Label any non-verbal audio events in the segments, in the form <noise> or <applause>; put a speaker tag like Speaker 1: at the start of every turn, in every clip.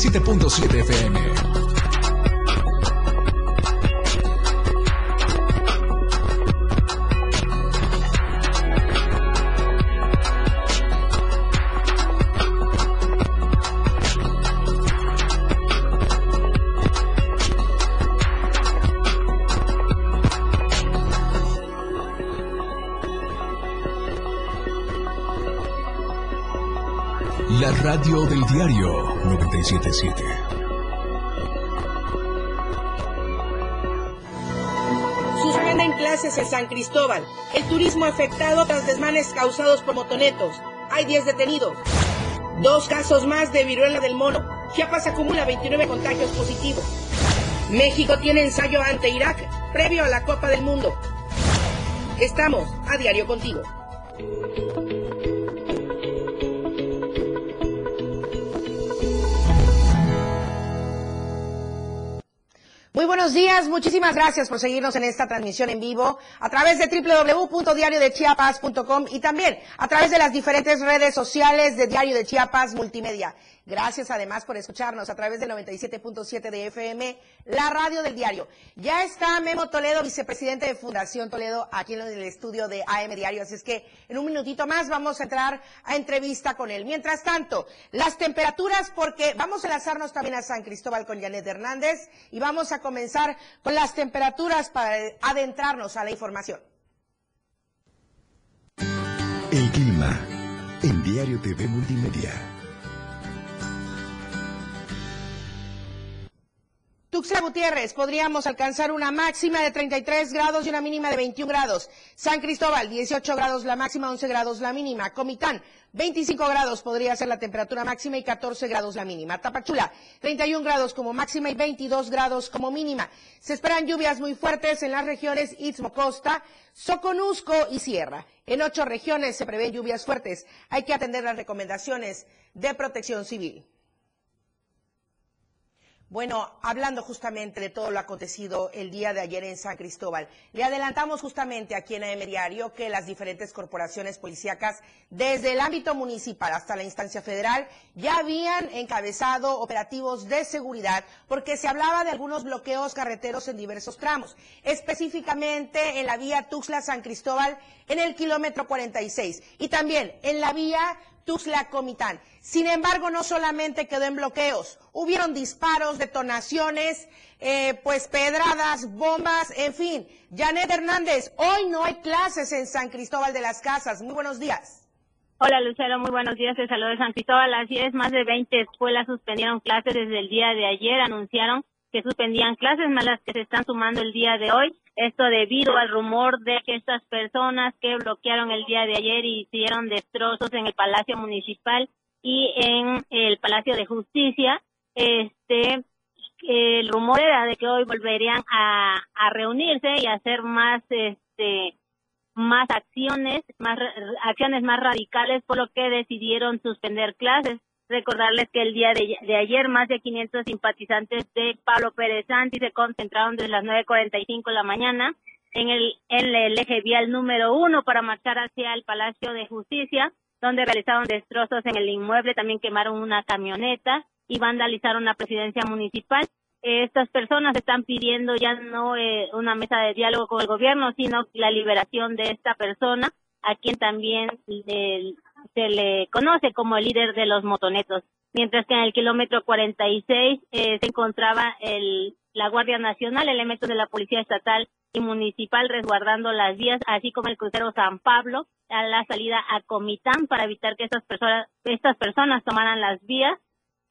Speaker 1: 97.7 FM. Del diario 977.
Speaker 2: Suspenden clases en San Cristóbal. El turismo afectado tras desmanes causados por motonetos. Hay 10 detenidos. Dos casos más de viruela del mono. Chiapas acumula 29 contagios positivos. México tiene ensayo ante Irak previo a la Copa del Mundo. Estamos a diario contigo. Buenos días, muchísimas gracias por seguirnos en esta transmisión en vivo a través de www.diariodechiapas.com y también a través de las diferentes redes sociales de Diario de Chiapas Multimedia. Gracias además por escucharnos a través del 97.7 de FM, la radio del diario. Ya está Memo Toledo, vicepresidente de Fundación Toledo, aquí en el estudio de AM Diario. Así es que en un minutito más vamos a entrar a entrevista con él. Mientras tanto, las temperaturas, porque vamos a enlazarnos también a San Cristóbal con Janet Hernández y vamos a comenzar con las temperaturas para adentrarnos a la información.
Speaker 1: El clima en Diario TV Multimedia.
Speaker 2: Tuxtla Gutiérrez podríamos alcanzar una máxima de 33 grados y una mínima de 21 grados. San Cristóbal 18 grados la máxima, 11 grados la mínima. Comitán 25 grados podría ser la temperatura máxima y 14 grados la mínima. Tapachula 31 grados como máxima y 22 grados como mínima. Se esperan lluvias muy fuertes en las regiones Istmo Costa, Soconusco y Sierra. En ocho regiones se prevén lluvias fuertes. Hay que atender las recomendaciones de protección civil. Bueno, hablando justamente de todo lo acontecido el día de ayer en San Cristóbal, le adelantamos justamente aquí en AM Diario que las diferentes corporaciones policíacas, desde el ámbito municipal hasta la instancia federal, ya habían encabezado operativos de seguridad porque se hablaba de algunos bloqueos carreteros en diversos tramos, específicamente en la vía Tuxtla-San Cristóbal en el kilómetro 46 y también en la vía Tuxtla-Comitán. Sin embargo, no solamente quedó en bloqueos, hubieron disparos, detonaciones, eh, pues pedradas, bombas, en fin. Janet Hernández, hoy no hay clases en San Cristóbal de las Casas. Muy buenos días.
Speaker 3: Hola Lucero, muy buenos días. Te saludo de San Cristóbal. Así es, más de 20 escuelas suspendieron clases desde el día de ayer. Anunciaron que suspendían clases, más las que se están sumando el día de hoy. Esto debido al rumor de que estas personas que bloquearon el día de ayer y hicieron destrozos en el Palacio Municipal y en el Palacio de Justicia, este, el rumor era de que hoy volverían a, reunirse y hacer más, este, más acciones, más acciones más radicales, por lo que decidieron suspender clases. Recordarles que el día de, ayer más de 500 simpatizantes de Pablo Pérez Santi se concentraron desde las 9.45 de la mañana en el, en el eje vial número uno para marchar hacia el Palacio de Justicia donde realizaron destrozos en el inmueble, también quemaron una camioneta y vandalizaron la presidencia municipal. estas personas están pidiendo ya no eh, una mesa de diálogo con el gobierno, sino la liberación de esta persona, a quien también se le conoce como el líder de los motonetos. Mientras que en el kilómetro 46 eh, se encontraba el, la Guardia Nacional, elementos de la Policía Estatal y Municipal resguardando las vías, así como el crucero San Pablo, a la salida a Comitán para evitar que estas personas, estas personas tomaran las vías.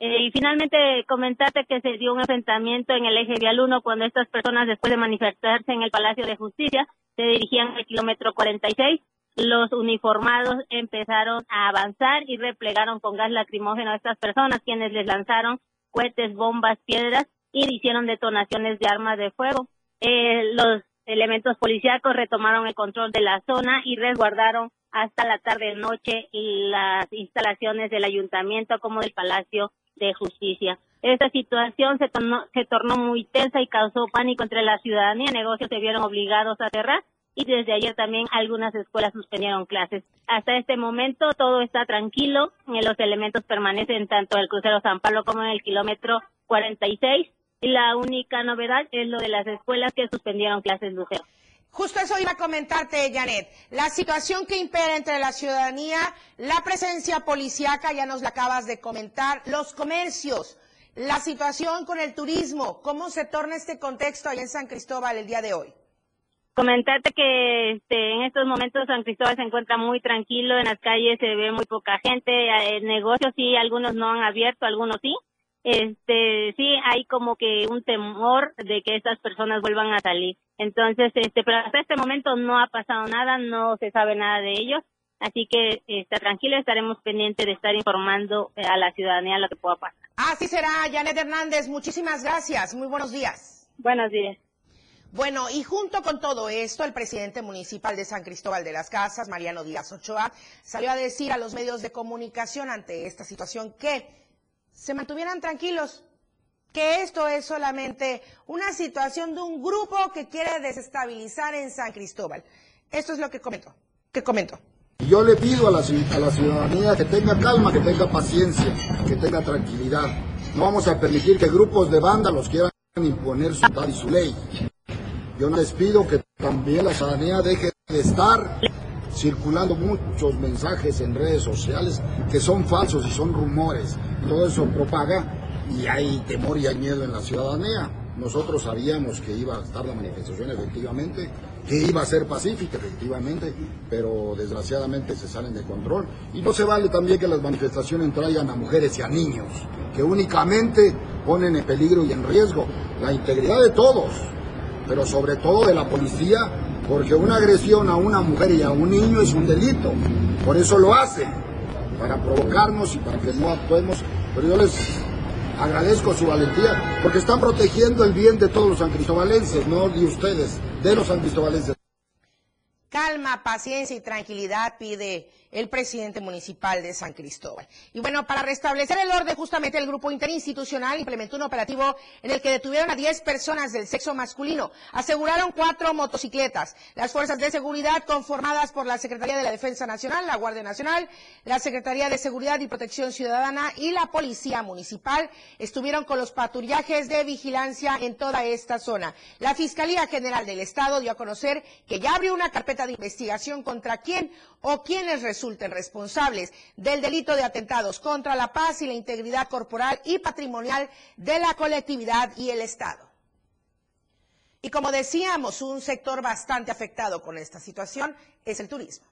Speaker 3: Eh, y finalmente comentarte que se dio un enfrentamiento en el eje vial 1 cuando estas personas después de manifestarse en el Palacio de Justicia se dirigían al kilómetro 46. Los uniformados empezaron a avanzar y replegaron con gas lacrimógeno a estas personas quienes les lanzaron cohetes, bombas, piedras y hicieron detonaciones de armas de fuego. Eh, los elementos policíacos retomaron el control de la zona y resguardaron hasta la tarde-noche las instalaciones del ayuntamiento como del Palacio de Justicia. Esta situación se tornó, se tornó muy tensa y causó pánico entre la ciudadanía. Negocios se vieron obligados a cerrar y desde ayer también algunas escuelas suspendieron clases. Hasta este momento todo está tranquilo, los elementos permanecen tanto en el crucero San Pablo como en el kilómetro 46 y la única novedad es lo de las escuelas que suspendieron clases Lucero.
Speaker 2: Justo eso iba a comentarte, Janet. La situación que impera entre la ciudadanía, la presencia policíaca, ya nos la acabas de comentar, los comercios, la situación con el turismo, ¿cómo se torna este contexto ahí en San Cristóbal el día de hoy?
Speaker 3: Comentarte que este, en estos momentos San Cristóbal se encuentra muy tranquilo, en las calles se ve muy poca gente, eh, negocios sí, algunos no han abierto, algunos sí, este sí hay como que un temor de que estas personas vuelvan a salir. Entonces, este, pero hasta este momento no ha pasado nada, no se sabe nada de ellos, así que está tranquilo, estaremos pendientes de estar informando eh, a la ciudadanía lo que pueda pasar.
Speaker 2: Así será, Janet Hernández, muchísimas gracias, muy buenos días.
Speaker 3: Buenos días.
Speaker 2: Bueno, y junto con todo esto, el presidente municipal de San Cristóbal de las Casas, Mariano Díaz Ochoa, salió a decir a los medios de comunicación ante esta situación que se mantuvieran tranquilos, que esto es solamente una situación de un grupo que quiere desestabilizar en San Cristóbal. Esto es lo que comento. Que comento.
Speaker 4: Yo le pido a la, a la ciudadanía que tenga calma, que tenga paciencia, que tenga tranquilidad. No vamos a permitir que grupos de vándalos quieran imponer su tal y su ley. Yo les pido que también la ciudadanía deje de estar circulando muchos mensajes en redes sociales que son falsos y son rumores. Todo eso propaga y hay temor y hay miedo en la ciudadanía. Nosotros sabíamos que iba a estar la manifestación efectivamente, que iba a ser pacífica efectivamente, pero desgraciadamente se salen de control. Y no se vale también que las manifestaciones traigan a mujeres y a niños, que únicamente ponen en peligro y en riesgo la integridad de todos, pero sobre todo de la policía porque una agresión a una mujer y a un niño es un delito. Por eso lo hacen, para provocarnos y para que no actuemos. Pero yo les agradezco su valentía, porque están protegiendo el bien de todos los sancristobalenses, no de ustedes, de los sancristobalenses.
Speaker 2: Calma, paciencia y tranquilidad pide el presidente municipal de San Cristóbal. Y bueno, para restablecer el orden, justamente el grupo interinstitucional implementó un operativo en el que detuvieron a 10 personas del sexo masculino. Aseguraron cuatro motocicletas. Las fuerzas de seguridad conformadas por la Secretaría de la Defensa Nacional, la Guardia Nacional, la Secretaría de Seguridad y Protección Ciudadana y la Policía Municipal estuvieron con los patrullajes de vigilancia en toda esta zona. La Fiscalía General del Estado dio a conocer que ya abrió una carpeta de investigación contra quién o quienes resulten responsables del delito de atentados contra la paz y la integridad corporal y patrimonial de la colectividad y el Estado. Y como decíamos, un sector bastante afectado con esta situación es el turismo.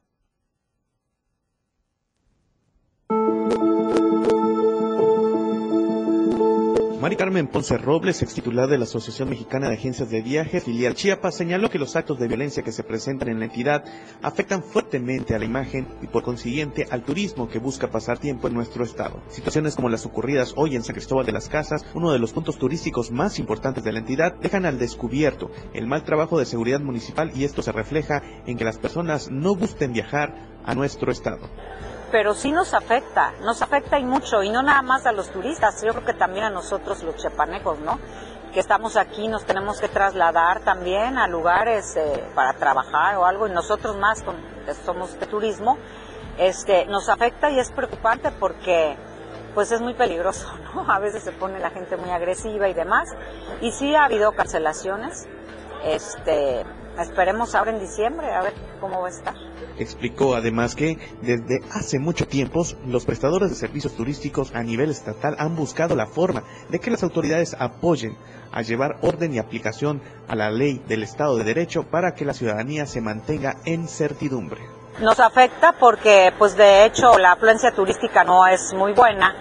Speaker 5: Mari Carmen Ponce Robles, ex titular de la Asociación Mexicana de Agencias de Viajes, filial Chiapas, señaló que los actos de violencia que se presentan en la entidad afectan fuertemente a la imagen y por consiguiente al turismo que busca pasar tiempo en nuestro estado. Situaciones como las ocurridas hoy en San Cristóbal de las Casas, uno de los puntos turísticos más importantes de la entidad, dejan al descubierto el mal trabajo de seguridad municipal y esto se refleja en que las personas no gusten viajar a nuestro estado
Speaker 6: pero sí nos afecta, nos afecta y mucho, y no nada más a los turistas, yo creo que también a nosotros los chepanecos, ¿no? Que estamos aquí, nos tenemos que trasladar también a lugares eh, para trabajar o algo, y nosotros más, con, somos de turismo, este, nos afecta y es preocupante porque pues es muy peligroso, <laughs> ¿no? A veces se pone la gente muy agresiva y demás, y sí ha habido cancelaciones, este, esperemos ahora en diciembre a ver cómo va a estar.
Speaker 5: Explicó además que desde hace mucho tiempo los prestadores de servicios turísticos a nivel estatal han buscado la forma de que las autoridades apoyen a llevar orden y aplicación a la ley del Estado de Derecho para que la ciudadanía se mantenga en certidumbre.
Speaker 6: Nos afecta porque pues de hecho la afluencia turística no es muy buena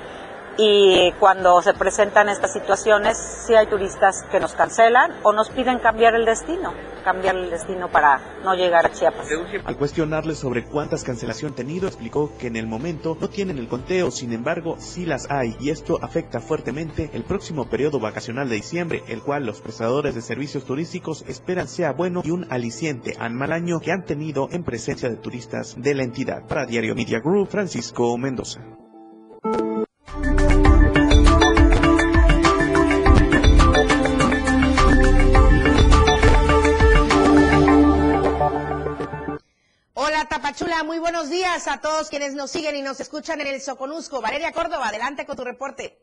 Speaker 6: y cuando se presentan estas situaciones, sí hay turistas que nos cancelan o nos piden cambiar el destino, cambiar el destino para no llegar a Chiapas.
Speaker 5: Al cuestionarle sobre cuántas cancelación tenido, explicó que en el momento no tienen el conteo, sin embargo, sí las hay y esto afecta fuertemente el próximo periodo vacacional de diciembre, el cual los prestadores de servicios turísticos esperan sea bueno y un aliciente al mal año que han tenido en presencia de turistas de la entidad. Para Diario Media Group, Francisco Mendoza.
Speaker 2: Buenos días a todos quienes nos siguen y nos escuchan en el Soconusco. Valeria Córdoba, adelante con tu reporte.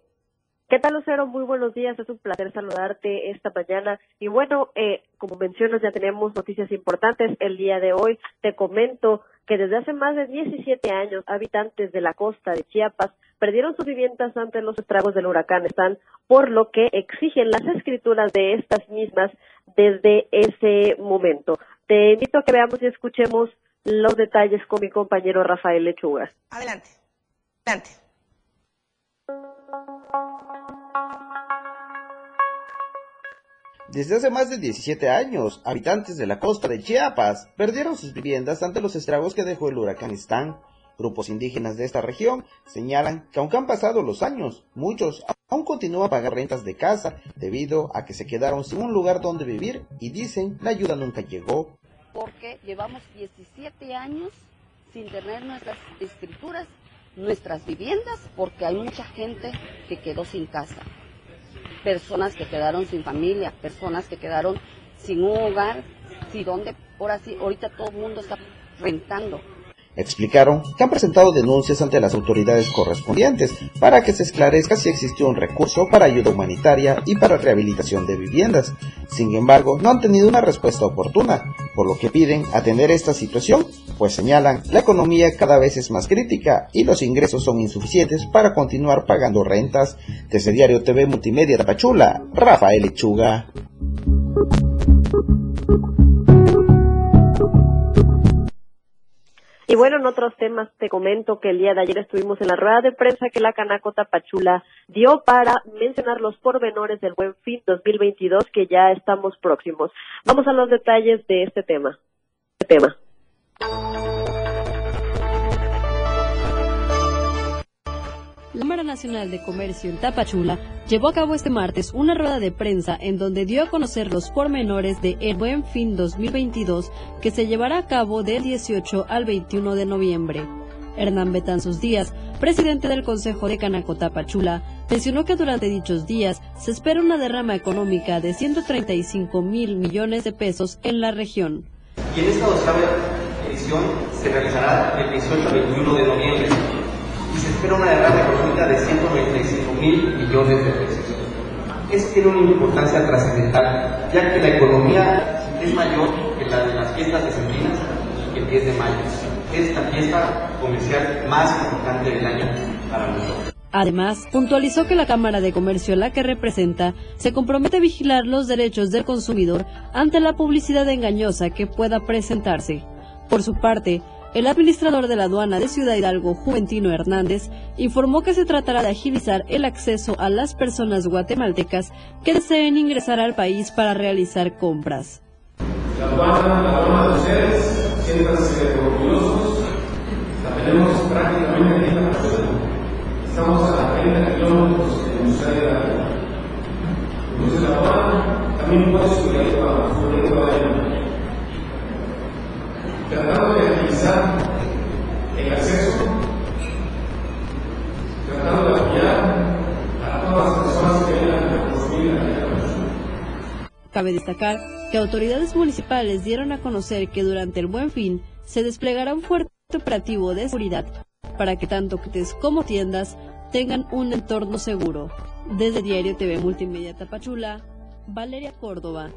Speaker 7: ¿Qué tal, Lucero? Muy buenos días. Es un placer saludarte esta mañana. Y bueno, eh, como mencionas, ya tenemos noticias importantes el día de hoy. Te comento que desde hace más de 17 años, habitantes de la costa de Chiapas perdieron sus viviendas ante los estragos del huracán Están, por lo que exigen las escrituras de estas mismas desde ese momento. Te invito a que veamos y escuchemos los detalles con mi compañero Rafael Lechuga.
Speaker 2: Adelante. Adelante.
Speaker 8: Desde hace más de 17 años, habitantes de la costa de Chiapas perdieron sus viviendas ante los estragos que dejó el huracán Stan. Grupos indígenas de esta región señalan que aunque han pasado los años, muchos aún continúan a pagar rentas de casa debido a que se quedaron sin un lugar donde vivir y dicen la ayuda nunca llegó.
Speaker 9: Porque llevamos 17 años sin tener nuestras escrituras, nuestras viviendas, porque hay mucha gente que quedó sin casa personas que quedaron sin familia, personas que quedaron sin un hogar, si donde, por así, ahorita todo el mundo está rentando.
Speaker 8: Explicaron que han presentado denuncias ante las autoridades correspondientes para que se esclarezca si existió un recurso para ayuda humanitaria y para rehabilitación de viviendas. Sin embargo, no han tenido una respuesta oportuna, por lo que piden atender esta situación, pues señalan la economía cada vez es más crítica y los ingresos son insuficientes para continuar pagando rentas. Desde Diario TV Multimedia de Pachula, Rafael Lechuga.
Speaker 7: Y bueno, en otros temas te comento que el día de ayer estuvimos en la rueda de prensa que la Canaco Tapachula dio para mencionar los pormenores del Buen Fin 2022 que ya estamos próximos. Vamos a los detalles de este tema. Este tema.
Speaker 10: La Cámara Nacional de Comercio en Tapachula llevó a cabo este martes una rueda de prensa en donde dio a conocer los pormenores de El Buen Fin 2022 que se llevará a cabo del 18 al 21 de noviembre. Hernán Betanzos Díaz, presidente del Consejo de Canaco Tapachula, mencionó que durante dichos días se espera una derrama económica de 135 mil millones de pesos en la región.
Speaker 11: Y en esta edición se realizará del 18 al 21 de noviembre y se espera una derrama económica de 195 mil millones de pesos. Esto tiene una importancia trascendental, ya que la economía es mayor que la de las fiestas decembrinas y el 10 de mayo. Es la fiesta comercial más importante del año para nosotros.
Speaker 10: Además, puntualizó que la Cámara de Comercio la que representa se compromete a vigilar los derechos del consumidor ante la publicidad engañosa que pueda presentarse. Por su parte, el administrador de la aduana de Ciudad Hidalgo, Juventino Hernández, informó que se tratará de agilizar el acceso a las personas guatemaltecas que deseen ingresar al país para realizar compras.
Speaker 12: La aduana, la aduana de ustedes, siéntanse orgullosos, la tenemos prácticamente en la Estamos a 30 kilómetros en Ciudad Hidalgo. Entonces la aduana también puede subir para su tratando de el acceso, tratando de apoyar a todas las personas que a construir la
Speaker 10: Cabe destacar que autoridades municipales dieron a conocer que durante el Buen Fin se desplegará un fuerte operativo de seguridad para que tanto clientes como tiendas tengan un entorno seguro. Desde Diario TV Multimedia Tapachula, Valeria Córdoba.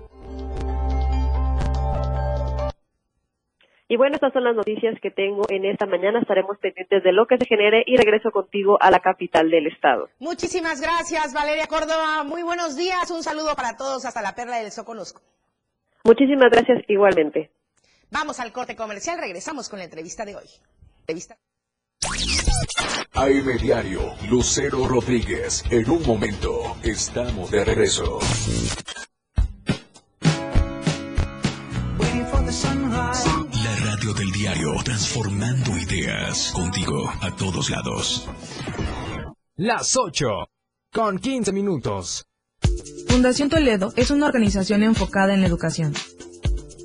Speaker 7: Y bueno, estas son las noticias que tengo en esta mañana. Estaremos pendientes de lo que se genere y regreso contigo a la capital del estado.
Speaker 2: Muchísimas gracias, Valeria Córdoba. Muy buenos días. Un saludo para todos hasta la Perla del Soconusco.
Speaker 7: Muchísimas gracias igualmente.
Speaker 2: Vamos al corte comercial. Regresamos con la entrevista de hoy. Entrevista.
Speaker 1: AM Diario, Lucero Rodríguez. En un momento, estamos de regreso. Del diario, transformando ideas contigo a todos lados.
Speaker 13: Las 8, con 15 minutos.
Speaker 14: Fundación Toledo es una organización enfocada en la educación.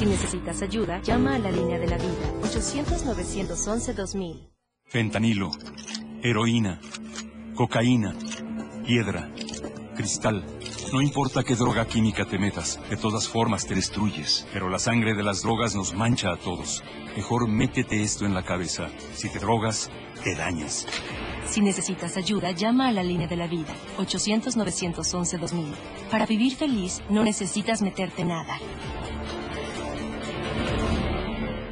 Speaker 15: Si necesitas ayuda, llama a la línea de la vida 800-911-2000.
Speaker 16: Fentanilo, heroína, cocaína, piedra, cristal. No importa qué droga química te metas, de todas formas te destruyes. Pero la sangre de las drogas nos mancha a todos. Mejor métete esto en la cabeza. Si te drogas, te dañas.
Speaker 15: Si necesitas ayuda, llama a la línea de la vida 800-911-2000. Para vivir feliz, no necesitas meterte nada.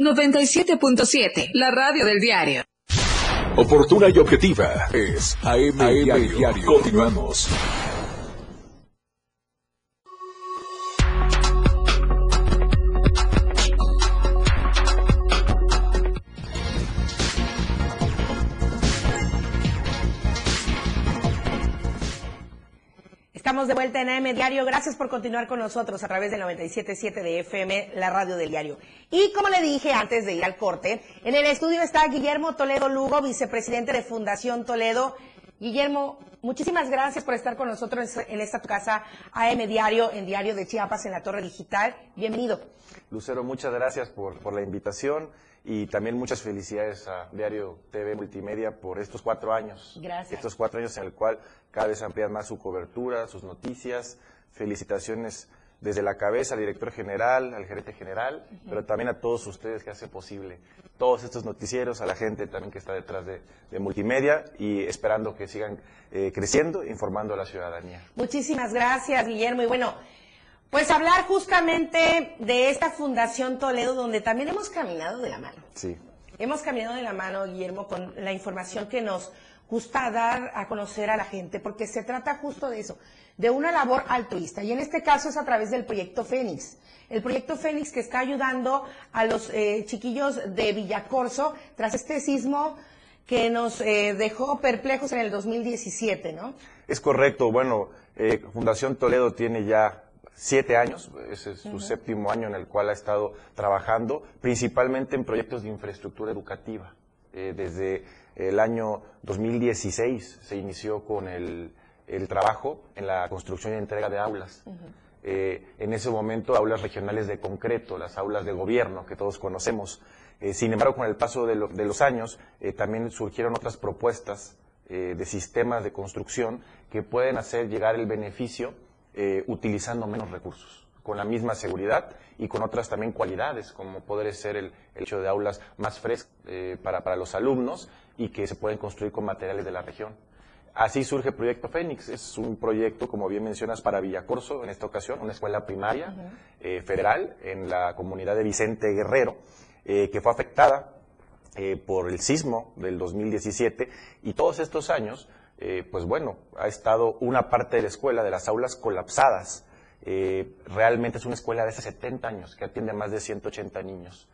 Speaker 17: 97.7, la radio del diario.
Speaker 1: Oportuna y objetiva es AM, Diario. Diario. Continuamos.
Speaker 2: Estamos de vuelta en AM Diario. Gracias por continuar con nosotros a través del 97.7 de FM, la radio del diario. Y como le dije antes de ir al corte, en el estudio está Guillermo Toledo Lugo, vicepresidente de Fundación Toledo. Guillermo, muchísimas gracias por estar con nosotros en esta tu casa AM Diario, en Diario de Chiapas, en la Torre Digital. Bienvenido.
Speaker 18: Lucero, muchas gracias por, por la invitación y también muchas felicidades a Diario TV Multimedia por estos cuatro años.
Speaker 2: Gracias.
Speaker 18: Estos cuatro años en el cual cada vez amplían más su cobertura, sus noticias. Felicitaciones desde la cabeza al director general, al gerente general, pero también a todos ustedes que hacen posible todos estos noticieros, a la gente también que está detrás de, de multimedia y esperando que sigan eh, creciendo, informando a la ciudadanía.
Speaker 2: Muchísimas gracias, Guillermo. Y bueno, pues hablar justamente de esta Fundación Toledo, donde también hemos caminado de la mano.
Speaker 18: Sí.
Speaker 2: Hemos caminado de la mano, Guillermo, con la información que nos gusta dar a conocer a la gente, porque se trata justo de eso, de una labor altruista. Y en este caso es a través del proyecto Fénix. El proyecto Fénix que está ayudando a los eh, chiquillos de Villacorso tras este sismo que nos eh, dejó perplejos en el 2017, ¿no?
Speaker 18: Es correcto. Bueno, eh, Fundación Toledo tiene ya siete años, ese es su séptimo año en el cual ha estado trabajando, principalmente en proyectos de infraestructura educativa. desde el año 2016 se inició con el, el trabajo en la construcción y entrega de aulas. Eh, en ese momento, aulas regionales de concreto, las aulas de gobierno que todos conocemos. Eh, sin embargo, con el paso de, lo- de los años, eh, también surgieron otras propuestas eh, de sistemas de construcción que pueden hacer llegar el beneficio eh, utilizando menos recursos, con la misma seguridad y con otras también cualidades, como poder ser el, el hecho de aulas más frescas eh, para, para los alumnos y que se pueden construir con materiales de la región. Así surge el Proyecto Fénix. Es un proyecto, como bien mencionas, para Villacorso, en esta ocasión, una escuela primaria eh, federal en la comunidad de Vicente Guerrero, eh, que fue afectada eh, por el sismo del 2017 y todos estos años, eh, pues bueno, ha estado una parte de la escuela, de las aulas colapsadas. Eh, realmente es una escuela de hace 70 años que atiende a más de 180 niños.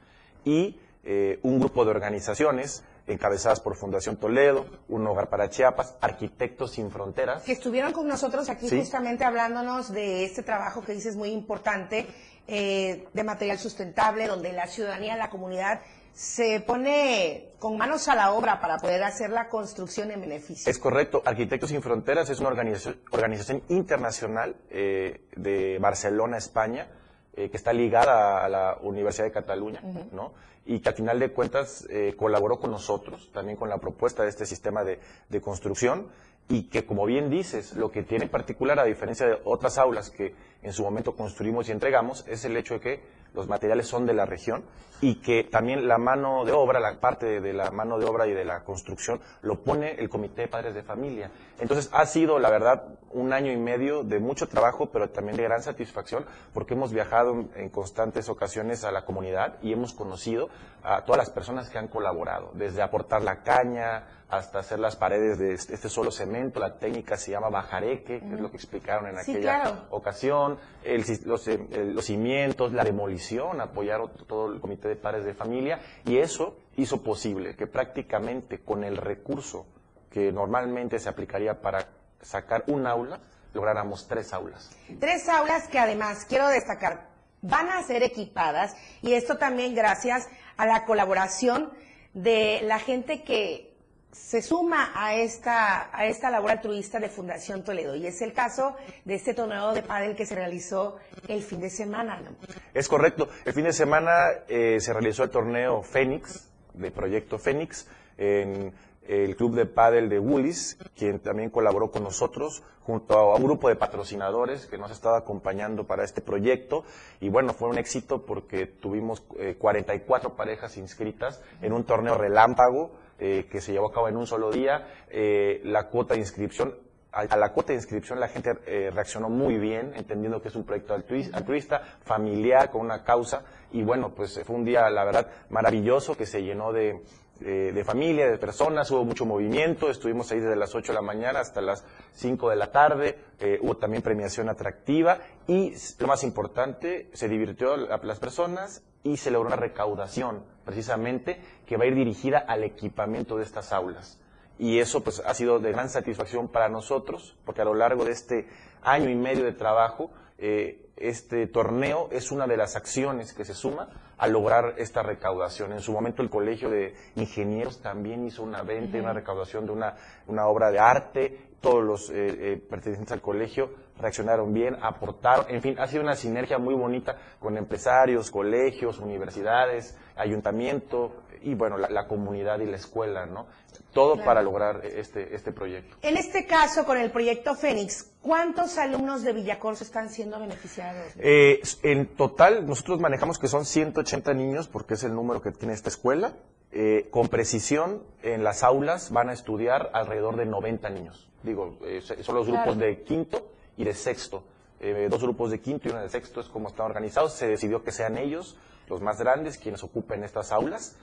Speaker 18: Y eh, un grupo de organizaciones encabezadas por Fundación Toledo, Un Hogar para Chiapas, Arquitectos Sin Fronteras.
Speaker 2: que estuvieron con nosotros aquí
Speaker 18: Sí.
Speaker 2: justamente hablándonos de este trabajo que dices muy importante eh, de material sustentable, donde la ciudadanía, la comunidad se pone con manos a la obra para poder hacer la construcción en beneficio.
Speaker 18: Es correcto. Arquitectos Sin Fronteras es una organización, organización internacional eh, de Barcelona, España, eh, que está ligada a la Universidad de Cataluña, ¿no? Y que al final de cuentas eh, colaboró con nosotros, también con la propuesta de este sistema de, de construcción, y que, como bien dices, lo que tiene en particular, a diferencia de otras aulas que en su momento construimos y entregamos, es el hecho de que los materiales son de la región y que también la mano de obra, la parte de la mano de obra y de la construcción, lo pone el Comité de Padres de Familia. Entonces ha sido, la verdad, un año y medio de mucho trabajo, pero también de gran satisfacción, porque hemos viajado en constantes ocasiones a la comunidad y hemos conocido a todas las personas que han colaborado, desde aportar la caña hasta hacer las paredes de este este solo cemento, la técnica se llama bajareque, que es lo que explicaron en
Speaker 2: Sí,
Speaker 18: aquella
Speaker 2: claro.
Speaker 18: ocasión, el los, eh, el- los cimientos, la demolición, apoyaron todo el comité de padres de familia y eso hizo posible que prácticamente con el recurso que normalmente se aplicaría para sacar un aula, lográramos tres aulas.
Speaker 2: Tres aulas que además, quiero destacar, van a ser equipadas y esto también gracias a la colaboración de la gente que se suma a esta, a esta labor altruista de Fundación Toledo. Y es el caso de este torneo de pádel que se realizó el fin de semana. ¿no?
Speaker 18: Es correcto. El fin de semana eh, se realizó el torneo Fénix, de Proyecto Fénix, en el club de pádel de Woolies, quien también colaboró con nosotros, junto a un grupo de patrocinadores que nos ha estado acompañando para este proyecto. Y bueno, fue un éxito porque tuvimos eh, 44 parejas inscritas en un torneo relámpago eh, que se llevó a cabo en un solo día. Eh, la cuota de inscripción a, a la cuota de inscripción la gente eh, reaccionó muy bien, entendiendo que es un proyecto altruis- altruista, familiar, con una causa. Y bueno, pues fue un día, la verdad, maravilloso que se llenó de, eh, de familia, de personas, hubo mucho movimiento, estuvimos ahí desde las 8 de la mañana hasta las 5 de la tarde, eh, hubo también premiación atractiva y lo más importante, se divirtió la- las personas y se logró una recaudación, precisamente, que va a ir dirigida al equipamiento de estas aulas. Y eso pues ha sido de gran satisfacción para nosotros, porque a lo largo de este año y medio de trabajo, eh, este torneo es una de las acciones que se suma a lograr esta recaudación. En su momento el Colegio de Ingenieros también hizo una venta, y una recaudación de una, una obra de arte. Todos los eh, eh, pertenecientes al colegio reaccionaron bien, aportaron. En fin, ha sido una sinergia muy bonita con empresarios, colegios, universidades, ayuntamiento y bueno, la, la comunidad y la escuela, ¿no? Todo
Speaker 2: Claro.
Speaker 18: para lograr este, este proyecto.
Speaker 2: En este caso, con el proyecto Fénix, ¿cuántos alumnos de Villacorso están siendo beneficiados?
Speaker 18: Eh, en total, nosotros manejamos que son 180 niños, porque es el número que tiene esta escuela. Eh, con precisión, en las aulas van a estudiar alrededor de 90 niños. Digo, eh, son los grupos
Speaker 2: Claro.
Speaker 18: de quinto y de sexto. Eh, dos grupos de quinto y uno de sexto es como están organizados. Se decidió que sean ellos, los más grandes, quienes ocupen estas aulas.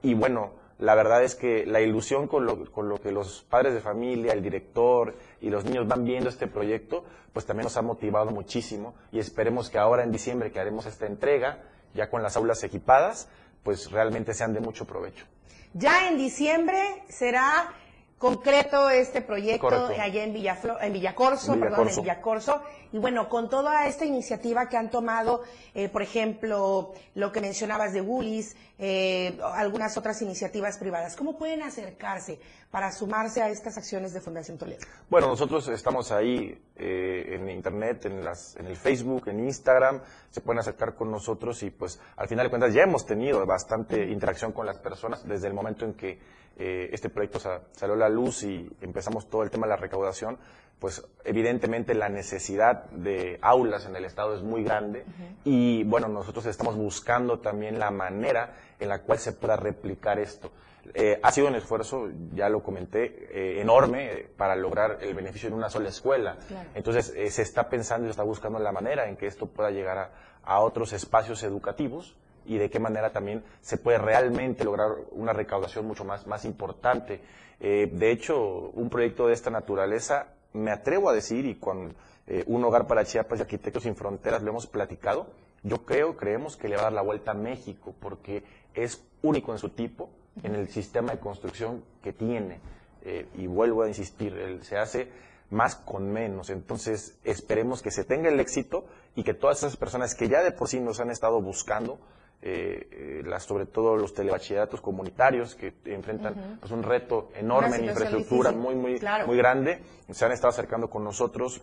Speaker 18: Y bueno, la verdad es que la ilusión con lo, con lo que los padres de familia, el director y los niños van viendo este proyecto, pues también nos ha motivado muchísimo y esperemos que ahora en diciembre que haremos esta entrega, ya con las aulas equipadas, pues realmente sean de mucho provecho.
Speaker 2: Ya en diciembre será concreto este proyecto
Speaker 18: Correcto.
Speaker 2: allá en, Villaflo- en Villacorso, perdón, en.
Speaker 18: Villacorso.
Speaker 2: Y bueno, con toda esta iniciativa que han tomado, eh, por ejemplo, lo que mencionabas de Woolies, eh, algunas otras iniciativas privadas, ¿cómo pueden acercarse para sumarse a estas acciones de Fundación Toledo?
Speaker 18: Bueno, nosotros estamos ahí eh, en internet, en, las, en el Facebook, en Instagram, se pueden acercar con nosotros y pues al final de cuentas ya hemos tenido bastante interacción con las personas desde el momento en que eh, este proyecto sa- salió a la luz y empezamos todo el tema de la recaudación, pues evidentemente la necesidad de aulas en el estado es muy grande y bueno, nosotros estamos buscando también la manera en la cual se pueda replicar esto. Eh, ha sido un esfuerzo, ya lo comenté, eh, enorme para lograr el beneficio en una sola escuela.
Speaker 2: Claro.
Speaker 18: Entonces se está pensando y se está buscando la manera en que esto pueda llegar a, a otros espacios educativos y de qué manera también se puede realmente lograr una recaudación mucho más, más importante. Eh, de hecho, un proyecto de esta naturaleza, me atrevo a decir, y con eh, un hogar para Chiapas y Arquitectos Sin Fronteras lo hemos platicado, yo creo, creemos que le va a dar la vuelta a México porque es único en su tipo, en el sistema de construcción que tiene. Eh, y vuelvo a insistir, él se hace más con menos. Entonces, esperemos que se tenga el éxito y que todas esas personas que ya de por sí nos han estado buscando, eh, las, sobre todo los telebachilleratos comunitarios que enfrentan pues, un reto enorme en infraestructura
Speaker 2: difícil,
Speaker 18: muy, muy,
Speaker 2: claro.
Speaker 18: muy grande, se han estado acercando con nosotros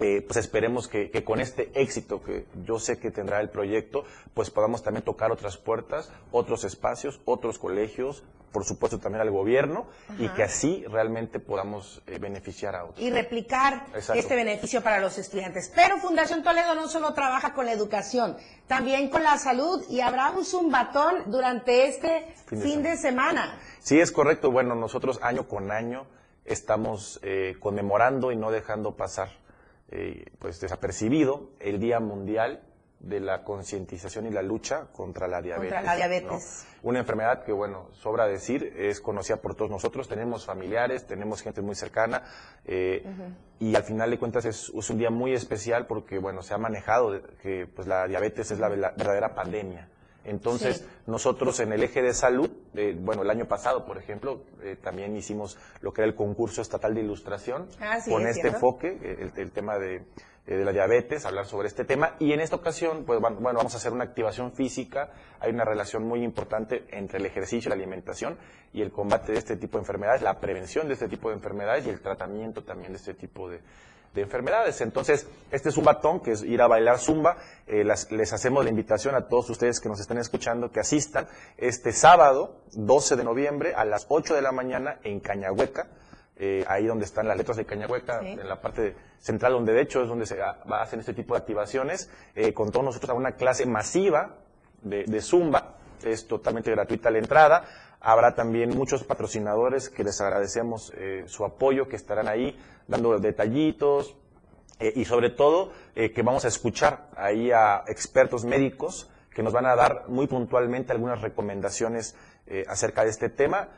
Speaker 18: eh, pues esperemos que, que, con este éxito que yo sé que tendrá el proyecto, pues podamos también tocar otras puertas, otros espacios, otros colegios, por supuesto también al gobierno Ajá. y que así realmente podamos eh, beneficiar a otros.
Speaker 2: Y replicar Exacto. este beneficio para los estudiantes. Pero Fundación Toledo no solo trabaja con la educación, también con la salud y habrá un zumbatón durante este fin de, fin semana. de semana.
Speaker 18: Sí, es correcto. Bueno, nosotros año con año estamos eh, conmemorando y no dejando pasar eh, pues desapercibido el Día Mundial de la concientización y la lucha contra la diabetes.
Speaker 2: Contra la diabetes.
Speaker 18: ¿no? Una enfermedad que, bueno, sobra decir, es conocida por todos nosotros, tenemos familiares, tenemos gente muy cercana, eh, uh -huh. y al final de cuentas es, es, un día muy especial porque, bueno, se ha manejado que pues la diabetes es la, la verdadera pandemia. Entonces, sí. nosotros en el eje de salud, eh, bueno, el año pasado, por ejemplo, eh, también hicimos lo que era el concurso estatal de ilustración
Speaker 2: ah, sí,
Speaker 18: con este enfoque, el, el tema de, eh, de, la diabetes, hablar sobre este tema. Y en esta ocasión, pues bueno, vamos a hacer una activación física. Hay una relación muy importante entre el ejercicio y la alimentación y el combate de este tipo de enfermedades, la prevención de este tipo de enfermedades y el tratamiento también de este tipo de, de enfermedades. Entonces, este es un batón que es ir a bailar zumba. Eh, las, les hacemos la invitación a todos ustedes que nos estén escuchando que asistan este sábado, 12 de noviembre, a las 8 de la mañana en Cañahueca. Eh, ahí donde están las letras de Cañahueca, sí. en la parte central donde de hecho es donde se va a hacer este tipo de activaciones, eh, con todos nosotros a una clase masiva de, de Zumba, es totalmente gratuita la entrada, Habrá también muchos patrocinadores que les agradecemos eh, su apoyo, que estarán ahí dando detallitos eh, y sobre todo eh, que vamos a escuchar ahí a expertos médicos que nos van a dar muy puntualmente algunas recomendaciones acerca de este tema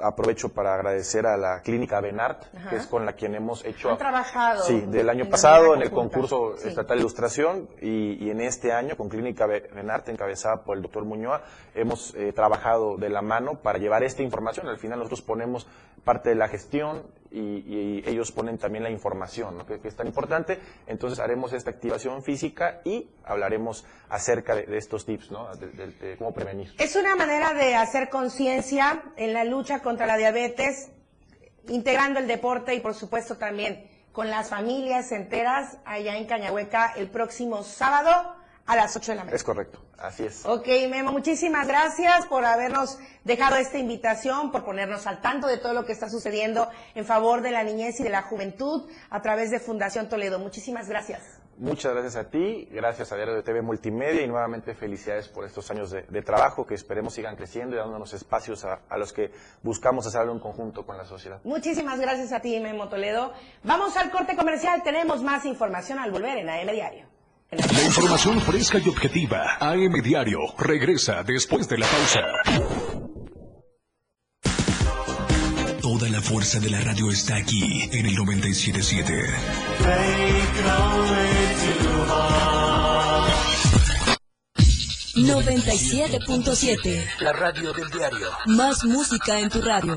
Speaker 18: aprovecho para agradecer a la clínica Benart, Ajá. que es con la quien hemos hecho...
Speaker 2: Han trabajado.
Speaker 18: Sí, del año pasado en el concurso sí. estatal de ilustración y, y, en este año con clínica Benart, encabezada por el doctor Muñoa, hemos eh, trabajado de la mano para llevar esta información. Al final nosotros ponemos parte de la gestión y, y ellos ponen también la información, ¿no? que, que, es tan importante. Entonces haremos esta activación física y hablaremos acerca de, de estos tips, ¿no? De, de, cómo prevenir.
Speaker 2: Es una manera de hacer conciencia en la lucha contra la diabetes, integrando el deporte y por supuesto también con las familias enteras allá en Cañahueca el próximo sábado a las 8 de la mañana.
Speaker 18: Es correcto, así es.
Speaker 2: Ok, Memo, muchísimas gracias por habernos dejado esta invitación, por ponernos al tanto de todo lo que está sucediendo en favor de la niñez y de la juventud a través de Fundación Toledo. Muchísimas gracias.
Speaker 18: Muchas gracias a ti, gracias a Diario de TV Multimedia y nuevamente felicidades por estos años de, de trabajo que esperemos sigan creciendo y dándonos espacios a, a, los que buscamos hacerlo en conjunto con la sociedad.
Speaker 2: Muchísimas gracias a ti, Memo Toledo. Vamos al corte comercial, tenemos más información al volver en AM Diario.
Speaker 1: La información fresca y objetiva. AM Diario regresa después de la pausa. Toda la fuerza de la radio está aquí en el 977.
Speaker 17: 97.7.
Speaker 1: La radio del diario.
Speaker 17: Más música en tu radio.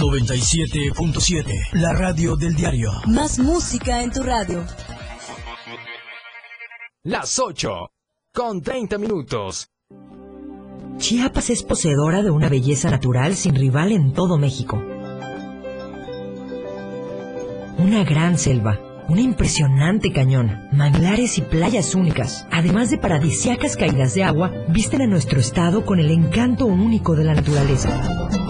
Speaker 19: 97.7, la radio del diario.
Speaker 17: Más música en tu radio.
Speaker 13: Las 8, con 30 minutos.
Speaker 20: Chiapas es poseedora de una belleza natural sin rival en todo México. Una gran selva, un impresionante cañón, manglares y playas únicas, además de paradisiacas caídas de agua, visten a nuestro estado con el encanto único de la naturaleza.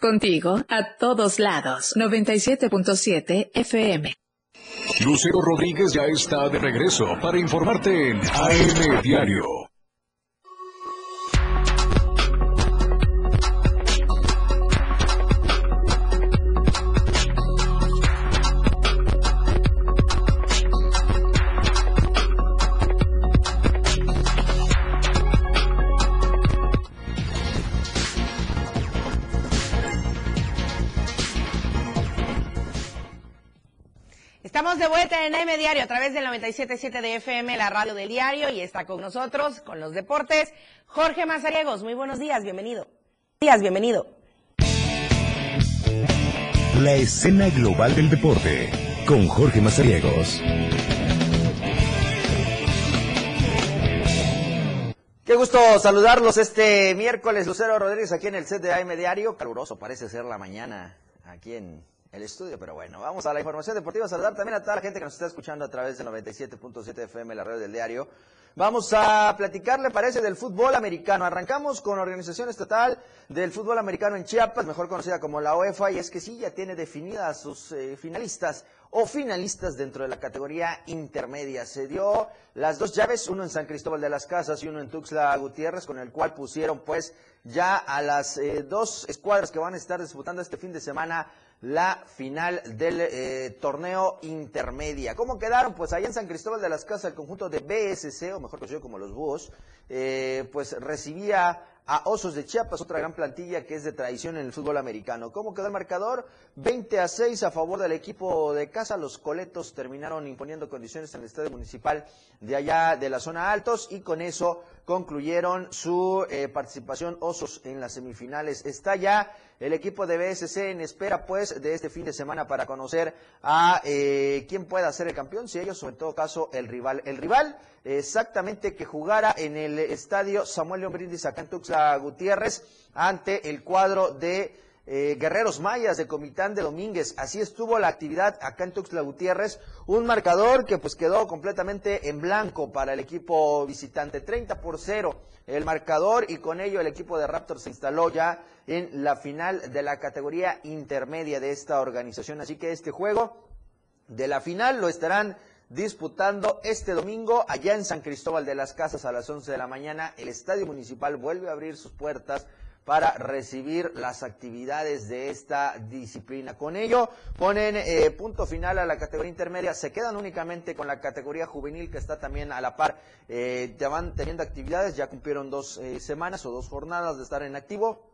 Speaker 21: Contigo a todos lados. 97.7 FM.
Speaker 1: Lucero Rodríguez ya está de regreso para informarte en AM Diario.
Speaker 2: En M Diario a través del 97.7 de FM, la radio del diario, y está con nosotros, con los deportes, Jorge Mazariegos. Muy buenos días, bienvenido. Días, bienvenido.
Speaker 1: La escena global del deporte, con Jorge Mazariegos.
Speaker 22: Qué gusto saludarlos este miércoles, Lucero Rodríguez, aquí en el set de AM Diario. Caluroso parece ser la mañana aquí en el estudio, pero bueno, vamos a la información deportiva. Saludar también a toda la gente que nos está escuchando a través del 97.7 FM, la red del diario. Vamos a platicar, le parece, del fútbol americano. Arrancamos con la Organización Estatal del Fútbol Americano en Chiapas, mejor conocida como la UEFA, y es que sí, ya tiene definidas sus eh, finalistas o finalistas dentro de la categoría intermedia. Se dio las dos llaves, uno en San Cristóbal de las Casas y uno en Tuxtla Gutiérrez, con el cual pusieron pues ya a las eh, dos escuadras que van a estar disputando este fin de semana la final del eh, torneo intermedia. ¿Cómo quedaron? Pues allá en San Cristóbal de las Casas el conjunto de BSC, o mejor conocido como los Búhos, eh, pues recibía a Osos de Chiapas, otra gran plantilla que es de tradición en el fútbol americano. ¿Cómo quedó el marcador? 20 a 6 a favor del equipo de casa. Los coletos terminaron imponiendo condiciones en el estadio municipal de allá de la zona altos y con eso concluyeron su eh, participación Osos en las semifinales. Está ya el equipo de BSC en espera pues de este fin de semana para conocer a eh, quién pueda ser el campeón, si ellos o en todo caso el rival. El rival exactamente que jugara en el estadio Samuel León Brindis acá en Tuxtla Gutiérrez ante el cuadro de eh, Guerreros Mayas de Comitán de Domínguez. Así estuvo la actividad acá en Tuxtla Gutiérrez. Un marcador que pues quedó completamente en blanco para el equipo visitante. 30 por 0 el marcador y con ello el equipo de Raptors se instaló ya en la final de la categoría intermedia de esta organización. Así que este juego de la final lo estarán disputando este domingo allá en San Cristóbal de las Casas a las 11 de la mañana. El Estadio Municipal vuelve a abrir sus puertas para recibir las actividades de esta disciplina. Con ello ponen eh, punto final a la categoría intermedia, se quedan únicamente con la categoría juvenil que está también a la par, eh, ya van teniendo actividades, ya cumplieron dos eh, semanas o dos jornadas de estar en activo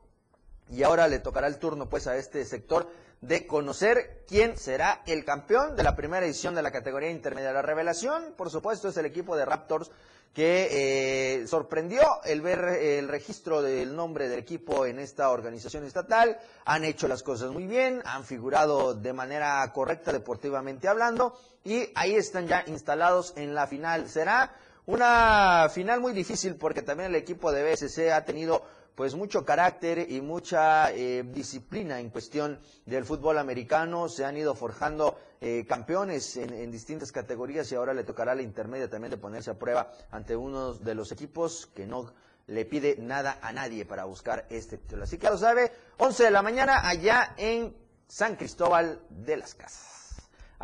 Speaker 22: y ahora le tocará el turno pues a este sector de conocer quién será el campeón de la primera edición de la categoría intermedia. La revelación, por supuesto, es el equipo de Raptors que eh, sorprendió el ver el registro del nombre del equipo en esta organización estatal. Han hecho las cosas muy bien, han figurado de manera correcta deportivamente hablando y ahí están ya instalados en la final. Será una final muy difícil porque también el equipo de BSC ha tenido pues mucho carácter y mucha eh, disciplina en cuestión del fútbol americano. Se han ido forjando eh, campeones en, distintas categorías y ahora le tocará a la intermedia también de ponerse a prueba ante uno de los equipos que no le pide nada a nadie para buscar este título. Así que ya lo sabe, 11 de la mañana allá en San Cristóbal de las Casas.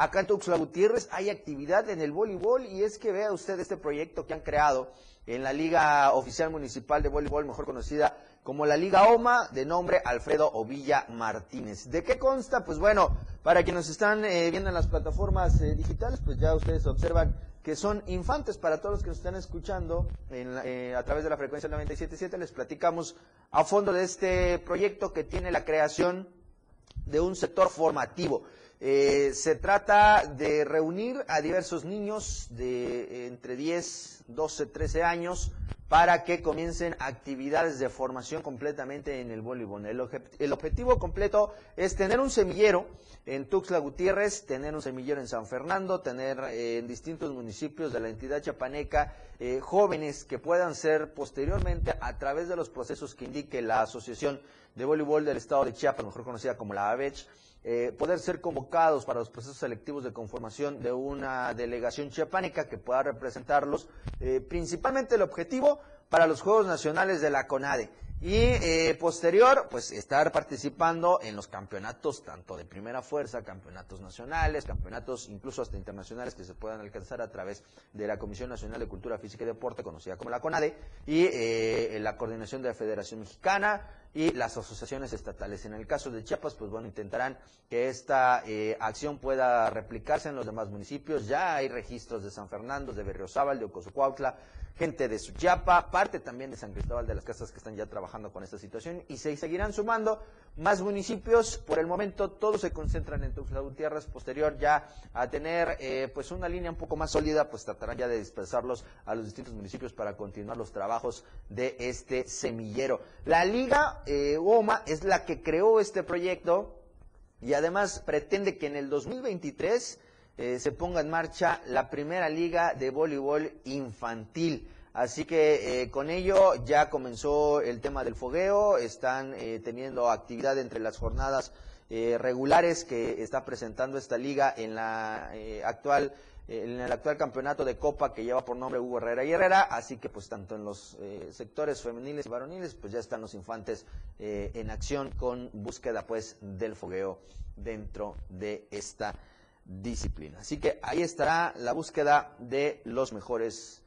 Speaker 22: Acá en Tuxtla Gutiérrez hay actividad en el voleibol y es que vea usted este proyecto que han creado en la Liga Oficial Municipal de Voleibol, mejor conocida como la Liga OMA, de nombre Alfredo Ovilla Martínez. ¿De qué consta? Pues bueno, para quienes están eh, viendo en las plataformas eh, digitales, pues ya ustedes observan que son infantes para todos los que nos están escuchando eh, a través de la frecuencia 97.7. Les platicamos a fondo de este proyecto que tiene la creación de un sector formativo. Se trata de reunir a diversos niños de entre 10, 12, 13 años para que comiencen actividades de formación completamente en el voleibol. El, el, objetivo completo es tener un semillero en Tuxtla Gutiérrez, tener un semillero en San Fernando, tener eh, en distintos municipios de la entidad chapaneca eh, jóvenes que puedan ser posteriormente a través de los procesos que indique la Asociación de Voleibol del Estado de Chiapas, mejor conocida como la ABECH, eh, poder ser convocados para los procesos selectivos de conformación de una delegación chiapánica que pueda representarlos, eh, principalmente el objetivo para los Juegos Nacionales de la CONADE. Y eh, posterior, pues estar participando en los campeonatos tanto de primera fuerza, campeonatos nacionales, campeonatos incluso hasta internacionales que se puedan alcanzar a través de la Comisión Nacional de Cultura Física y Deporte, conocida como la CONADE, y eh, la coordinación de la Federación Mexicana y las asociaciones estatales. En el caso de Chiapas, pues bueno, intentarán que esta eh, acción pueda replicarse en los demás municipios. Ya hay registros de San Fernando, de Berriozábal, de Ocosocuautla, gente de Suchiapa, parte también de San Cristóbal de las Casas que están ya trabajando con esta situación y se seguirán sumando más municipios. Por el momento todos se concentran en Tuxtla Gutiérrez. Posterior ya a tener eh, pues una línea un poco más sólida, pues tratarán ya de dispersarlos a los distintos municipios para continuar los trabajos de este semillero. La Liga eh, OMA es la que creó este proyecto y además pretende que en el 2023 eh, se ponga en marcha la primera liga de voleibol infantil. Así que eh, con ello ya comenzó el tema del fogueo, están eh, teniendo actividad entre las jornadas regulares que está presentando esta liga en la actual en el actual campeonato de Copa que lleva por nombre Hugo Herrera y Herrera, así que pues tanto en los sectores femeniles y varoniles pues ya están los infantes en acción con búsqueda pues del fogueo dentro de esta disciplina. Así que ahí estará la búsqueda de los mejores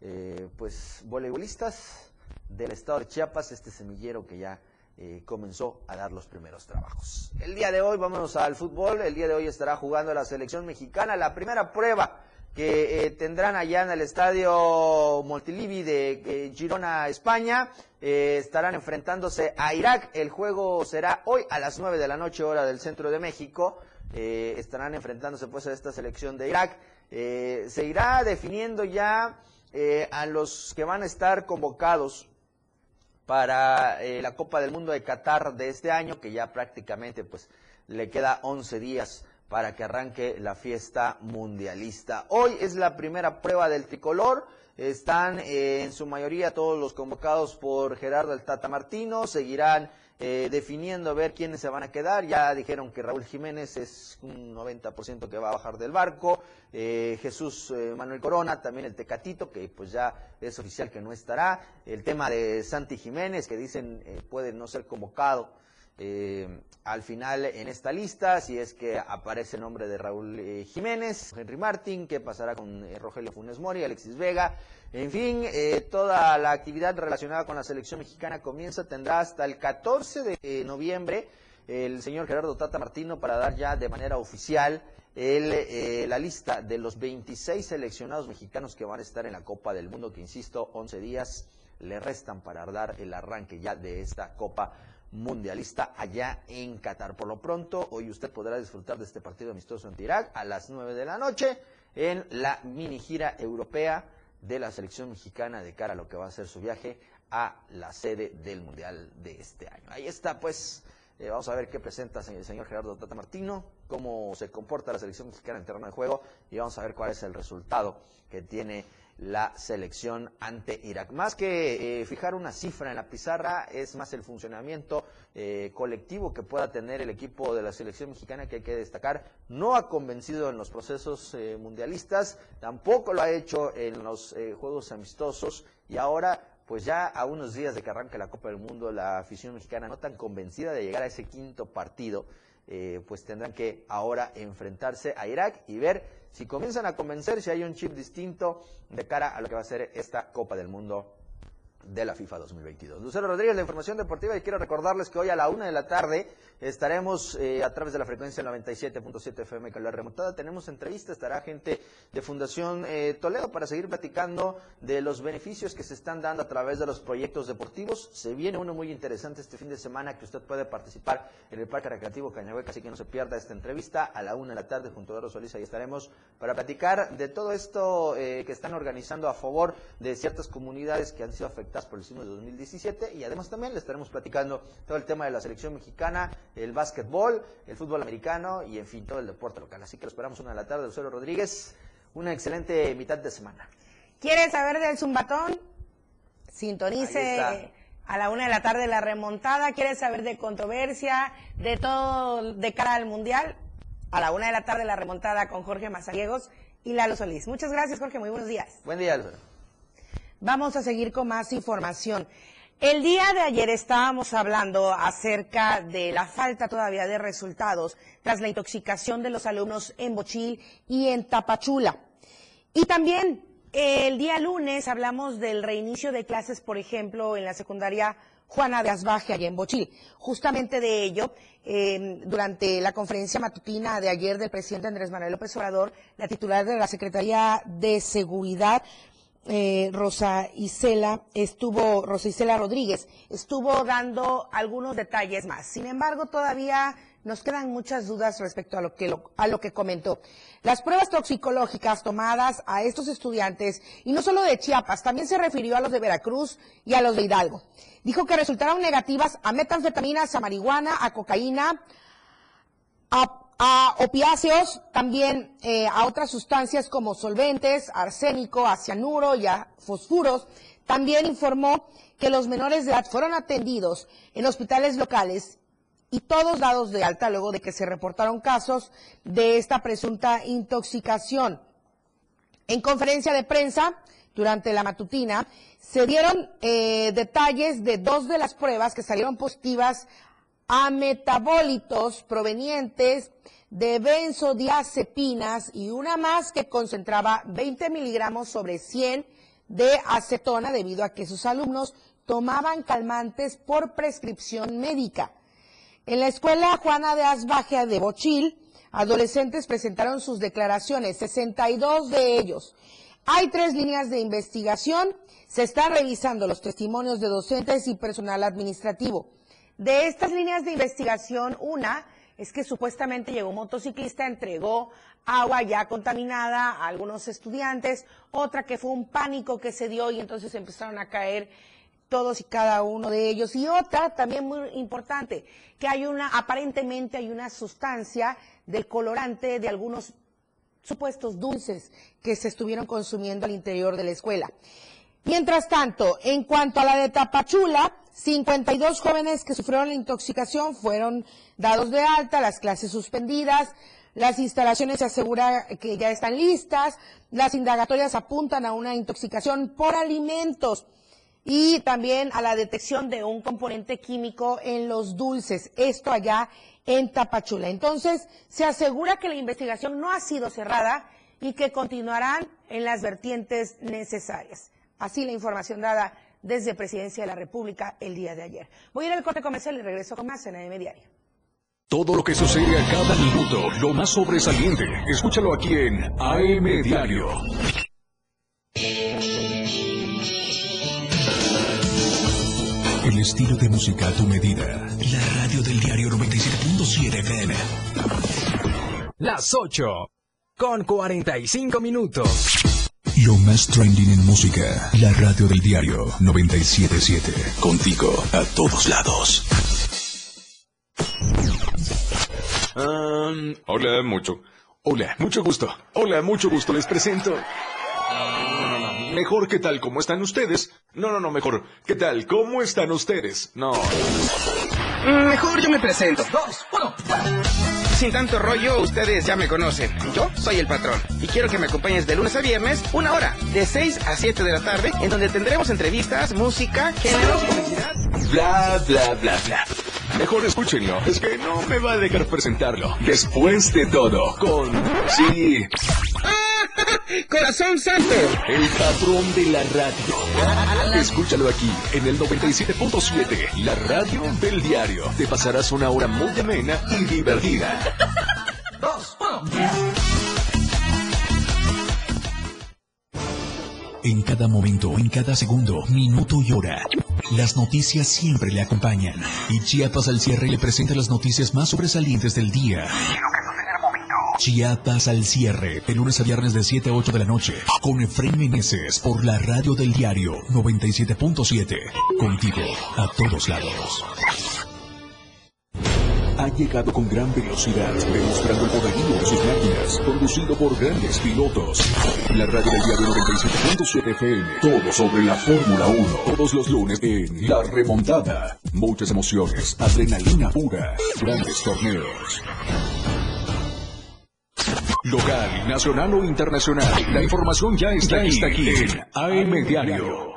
Speaker 22: eh, pues voleibolistas del estado de Chiapas, este semillero que ya eh, comenzó a dar los primeros trabajos. El día de hoy vámonos al fútbol, el día de hoy estará jugando la selección mexicana, la primera prueba que eh, tendrán allá en el estadio Montilivi de Girona, España. estarán enfrentándose a Irak. El juego será hoy a las 9 de la noche, hora del centro de México. Eh, estarán enfrentándose pues a esta selección de Irak. Eh, se irá definiendo ya eh, a los que van a estar convocados para la Copa del Mundo de Qatar de este año, que ya prácticamente pues le queda 11 días para que arranque la fiesta mundialista. Hoy es la primera prueba del tricolor. Están en su mayoría todos los convocados por Gerardo el Tata Martino. Seguirán eh, definiendo ver quiénes se van a quedar. Ya dijeron que Raúl Jiménez es un 90% que va a bajar del barco. Eh, Jesús eh, Manuel Corona, también el Tecatito, que pues ya es oficial que no estará. El tema de Santi Jiménez, que dicen puede no ser convocado. al final en esta lista, si es que aparece el nombre de Raúl Jiménez, Henry Martín, qué pasará con Rogelio Funes Mori, Alexis Vega, en fin, eh, toda la actividad relacionada con la selección mexicana comienza, tendrá hasta el 14 de eh, noviembre el señor Gerardo Tata Martino para dar ya de manera oficial el, eh, la lista de los 26 seleccionados mexicanos que van a estar en la Copa del Mundo, que insisto, 11 días le restan para dar el arranque ya de esta Copa mundialista allá en Qatar. Por lo pronto, hoy usted podrá disfrutar de este partido amistoso ante Irak a las 9 de la noche en la mini gira europea de la selección mexicana de cara a lo que va a ser su viaje a la sede del Mundial de este año. Ahí está, pues, eh, vamos a ver qué presenta el señor Gerardo Tata Martino, cómo se comporta la selección mexicana en terreno de juego y vamos a ver cuál es el resultado que tiene la selección ante Irak. Más que eh, fijar una cifra en la pizarra, es más el funcionamiento eh, colectivo que pueda tener el equipo de la selección mexicana que hay que destacar. No ha convencido en los procesos eh, mundialistas, tampoco lo ha hecho en los Juegos Amistosos y ahora pues ya a unos días de que arranque la Copa del Mundo, la afición mexicana no tan convencida de llegar a ese quinto partido, pues tendrán que ahora enfrentarse a Irak y ver si comienzan a convencer, si hay un chip distinto de cara a lo que va a ser esta Copa del Mundo de la FIFA 2022. Lucero Rodríguez, la información deportiva, y quiero recordarles que hoy a la una de la tarde estaremos eh, a través de la frecuencia 97.7 FM la remontada. Tenemos entrevista, estará gente de Fundación eh, Toledo para seguir platicando de los beneficios que se están dando a través de los proyectos deportivos. Se viene uno muy interesante este fin de semana que usted puede participar en el Parque Recreativo Cañahueca, así que no se pierda esta entrevista a la una de la tarde junto a Doro Solís. Ahí estaremos para platicar de todo esto eh, que están organizando a favor de ciertas comunidades que han sido afectadas por el sismo de 2017 y además también le estaremos platicando todo el tema de la selección mexicana, el básquetbol, el fútbol americano y en fin todo el deporte local. Así que lo esperamos una de la tarde, Lucero Rodríguez. Una excelente mitad de semana.
Speaker 2: ¿Quieres saber del zumbatón? Sintonice a la una de la tarde la remontada. ¿Quieres saber de controversia, de todo de cara al mundial? A la una de la tarde la remontada con Jorge Mazariegos y Lalo Solís. Muchas gracias, Jorge. Muy buenos días.
Speaker 22: Buen día, Lucero.
Speaker 2: Vamos a seguir con más información. El día de ayer estábamos hablando acerca de la falta todavía de resultados tras la intoxicación de los alumnos en Bochil y en Tapachula. Y también el día lunes hablamos del reinicio de clases, por ejemplo, en la secundaria Juana de Asbaje, allá en Bochil. Justamente de ello, eh, durante la conferencia matutina de ayer del presidente Andrés Manuel López Obrador, la titular de la Secretaría de Seguridad, eh, Rosa Isela estuvo, Rosa Isela Rodríguez, estuvo dando algunos detalles más. Sin embargo, todavía nos quedan muchas dudas respecto a lo que, a lo que comentó. Las pruebas toxicológicas tomadas a estos estudiantes, y no solo de Chiapas, también se refirió a los de Veracruz y a los de Hidalgo. Dijo que resultaron negativas a metanfetaminas, a marihuana, a cocaína, a a opiáceos, también eh, a otras sustancias como solventes, arsénico, a cianuro y a fosfuros. También informó que los menores de edad fueron atendidos en hospitales locales y todos dados de alta luego de que se reportaron casos de esta presunta intoxicación. En conferencia de prensa, durante la matutina, se dieron eh, detalles de dos de las pruebas que salieron positivas a metabolitos provenientes de benzodiazepinas y una más que concentraba 20 miligramos sobre 100 de acetona debido a que sus alumnos tomaban calmantes por prescripción médica. En la escuela Juana de Asbaje de Bochil, adolescentes presentaron sus declaraciones, 62 de ellos. Hay tres líneas de investigación, se están revisando los testimonios de docentes y personal administrativo. De estas líneas de investigación, una es que supuestamente llegó un motociclista, entregó agua ya contaminada a algunos estudiantes, otra que fue un pánico que se dio y entonces empezaron a caer todos y cada uno de ellos. Y otra, también muy importante, que hay una, aparentemente hay una sustancia del colorante de algunos supuestos dulces que se estuvieron consumiendo al interior de la escuela. Mientras tanto, en cuanto a la de Tapachula, 52 jóvenes que sufrieron la intoxicación fueron dados de alta, las clases suspendidas, las instalaciones se asegura que ya están listas, las indagatorias apuntan a una intoxicación por alimentos y también a la detección de un componente químico en los dulces, esto allá en Tapachula. Entonces, se asegura que la investigación no ha sido cerrada y que continuarán en las vertientes necesarias. Así la información dada desde Presidencia de la República el día de ayer. Voy a ir al corte comercial y regreso con más en AM Diario.
Speaker 1: Todo lo que sucede a cada minuto, lo más sobresaliente, escúchalo aquí en AM Diario.
Speaker 23: El estilo de música a tu medida. La radio del diario 97.7 FM.
Speaker 24: Las 8 con 45 minutos.
Speaker 23: Lo más trending en música. La radio del diario 977. Contigo a todos lados.
Speaker 1: hola, mucho. Hola, mucho gusto. Hola, mucho gusto. Les presento. No, no, no. Mejor, ¿qué tal? ¿Cómo están ustedes? No, no, no, mejor. ¿Qué tal? ¿Cómo están ustedes? No.
Speaker 25: Mejor yo me presento. Dos, uno. Sin tanto rollo, ustedes ya me conocen. Yo soy el patrón y quiero que me acompañes de lunes a viernes, una hora, de 6 a 7 de la tarde, en donde tendremos entrevistas, música, géneros, publicidad.
Speaker 1: Bla, bla, bla, bla. Mejor escúchenlo, es que no me va a dejar presentarlo. Después de todo, con... Sí. <laughs>
Speaker 25: ¡Corazón santo!
Speaker 1: El patrón de la radio. Escúchalo aquí, en el 97.7, la radio del diario. Te pasarás una hora muy amena y divertida. <laughs>
Speaker 25: Dos.
Speaker 23: En cada momento, en cada segundo, minuto y hora. Las noticias siempre le acompañan. Y Chiapas al cierre le presenta las noticias más sobresalientes del día. Chiapas al cierre, de lunes a viernes de 7 a 8 de la noche, con Efraín Meneses por la radio del diario 97.7. Contigo, a todos lados. Ha llegado con gran velocidad, demostrando el poderío de sus máquinas, conducido por grandes pilotos. La radio del diario 97.7 FM, todo sobre la Fórmula 1. Todos los lunes en La Remontada. Muchas emociones, adrenalina pura, grandes torneos. Local, nacional o internacional, la información ya está, aquí, está aquí en AM Diario.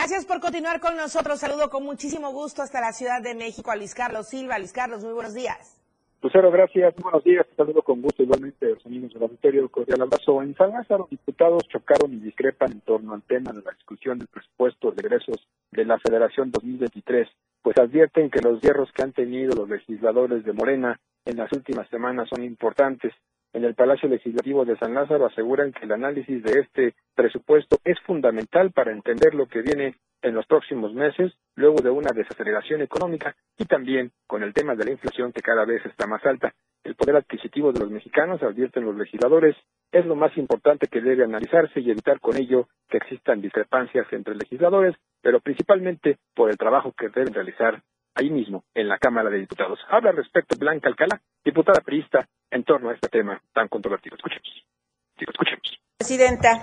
Speaker 2: Gracias por continuar con nosotros. Saludo con muchísimo gusto hasta la Ciudad de México a Luis Carlos Silva. Luis Carlos, muy buenos días.
Speaker 26: Lucero, gracias. Buenos días. Saludo con gusto igualmente a los amigos del auditorio. Cordial abrazo. En San Lázaro, diputados chocaron y discrepan en torno al tema de la discusión del presupuesto de egresos de la Federación 2023, pues advierten que los hierros que han tenido los legisladores de Morena en las últimas semanas son importantes. En el Palacio Legislativo de San Lázaro aseguran que el análisis de este presupuesto es fundamental para entender lo que viene en los próximos meses, luego de una desaceleración económica y también con el tema de la inflación que cada vez está más alta. El poder adquisitivo de los mexicanos, advierten los legisladores, es lo más importante que debe analizarse y evitar con ello que existan discrepancias entre legisladores, pero principalmente por el trabajo que deben realizar ahí mismo, en la Cámara de Diputados. Habla al respecto Blanca Alcalá, diputada priista, en torno a este tema tan controvertido. Escuchemos. Digo, escuchemos.
Speaker 27: Presidenta,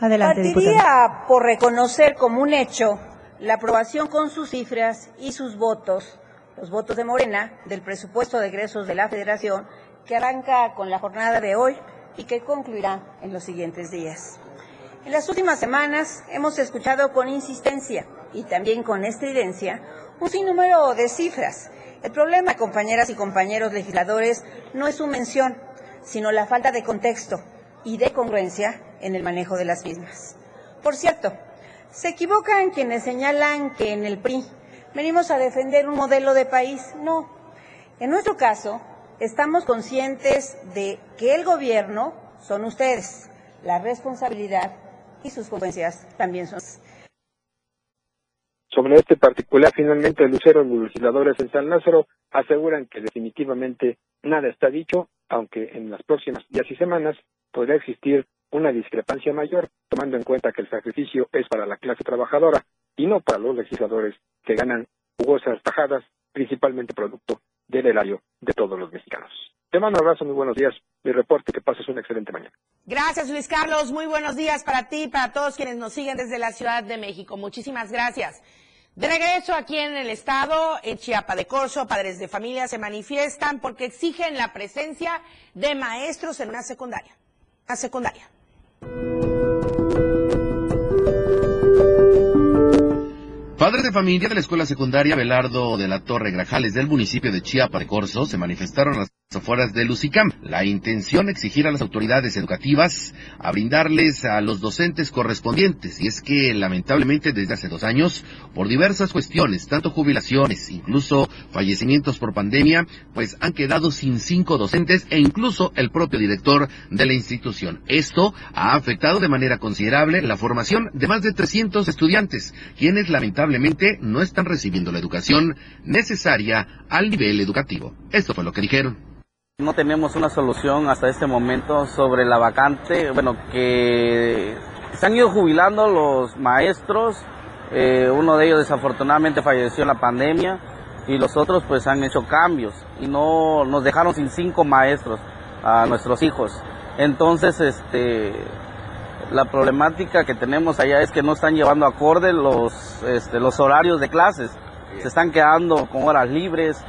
Speaker 20: Adelante,
Speaker 27: partiría
Speaker 20: diputada.
Speaker 27: por reconocer como un hecho la aprobación con sus cifras y sus votos, los votos de Morena, del presupuesto de egresos de la Federación, que arranca con la jornada de hoy y que concluirá en los siguientes días. En las últimas semanas hemos escuchado con insistencia y también con estridencia un sinnúmero de cifras. El problema, compañeras y compañeros legisladores, no es su mención, sino la falta de contexto y de congruencia en el manejo de las mismas. Por cierto, se equivocan quienes señalan que en el PRI venimos a defender un modelo de país. No. En nuestro caso, estamos conscientes de que el gobierno son ustedes. La responsabilidad y sus consecuencias también son.
Speaker 26: Sobre este particular, finalmente, Lucero, los legisladores en San Lázaro aseguran que definitivamente nada está dicho, aunque en las próximas días y semanas podrá existir una discrepancia mayor, tomando en cuenta que el sacrificio es para la clase trabajadora y no para los legisladores que ganan jugosas tajadas, principalmente producto del erario de todos los mexicanos. Te mando un abrazo, muy buenos días. Mi reporte, que pases una excelente mañana.
Speaker 2: Gracias, Luis Carlos. Muy buenos días para ti y para todos quienes nos siguen desde la Ciudad de México. Muchísimas gracias. De regreso aquí en el estado, en Chiapa de Corzo, padres de familia se manifiestan porque exigen la presencia de maestros en una secundaria. Una secundaria.
Speaker 28: Padres de familia de la escuela secundaria Belardo de la Torre Grajales del municipio de Chiapa de se manifestaron a las afueras de Lucicam. La intención exigir a las autoridades educativas a brindarles a los docentes correspondientes. Y es que lamentablemente desde hace dos años, por diversas cuestiones, tanto jubilaciones, incluso fallecimientos por pandemia, pues han quedado sin cinco docentes e incluso el propio director de la institución. Esto ha afectado de manera considerable la formación de más de 300 estudiantes, quienes lamentablemente no están recibiendo la educación necesaria al nivel educativo. Esto fue lo que dijeron.
Speaker 29: No tenemos una solución hasta este momento sobre la vacante, bueno, que se han ido jubilando los maestros, eh, uno de ellos desafortunadamente falleció en la pandemia y los otros pues han hecho cambios y no nos dejaron sin cinco maestros a nuestros hijos. Entonces, este, la problemática que tenemos allá es que no están llevando acorde los, este, los horarios de clases, se están quedando con horas libres,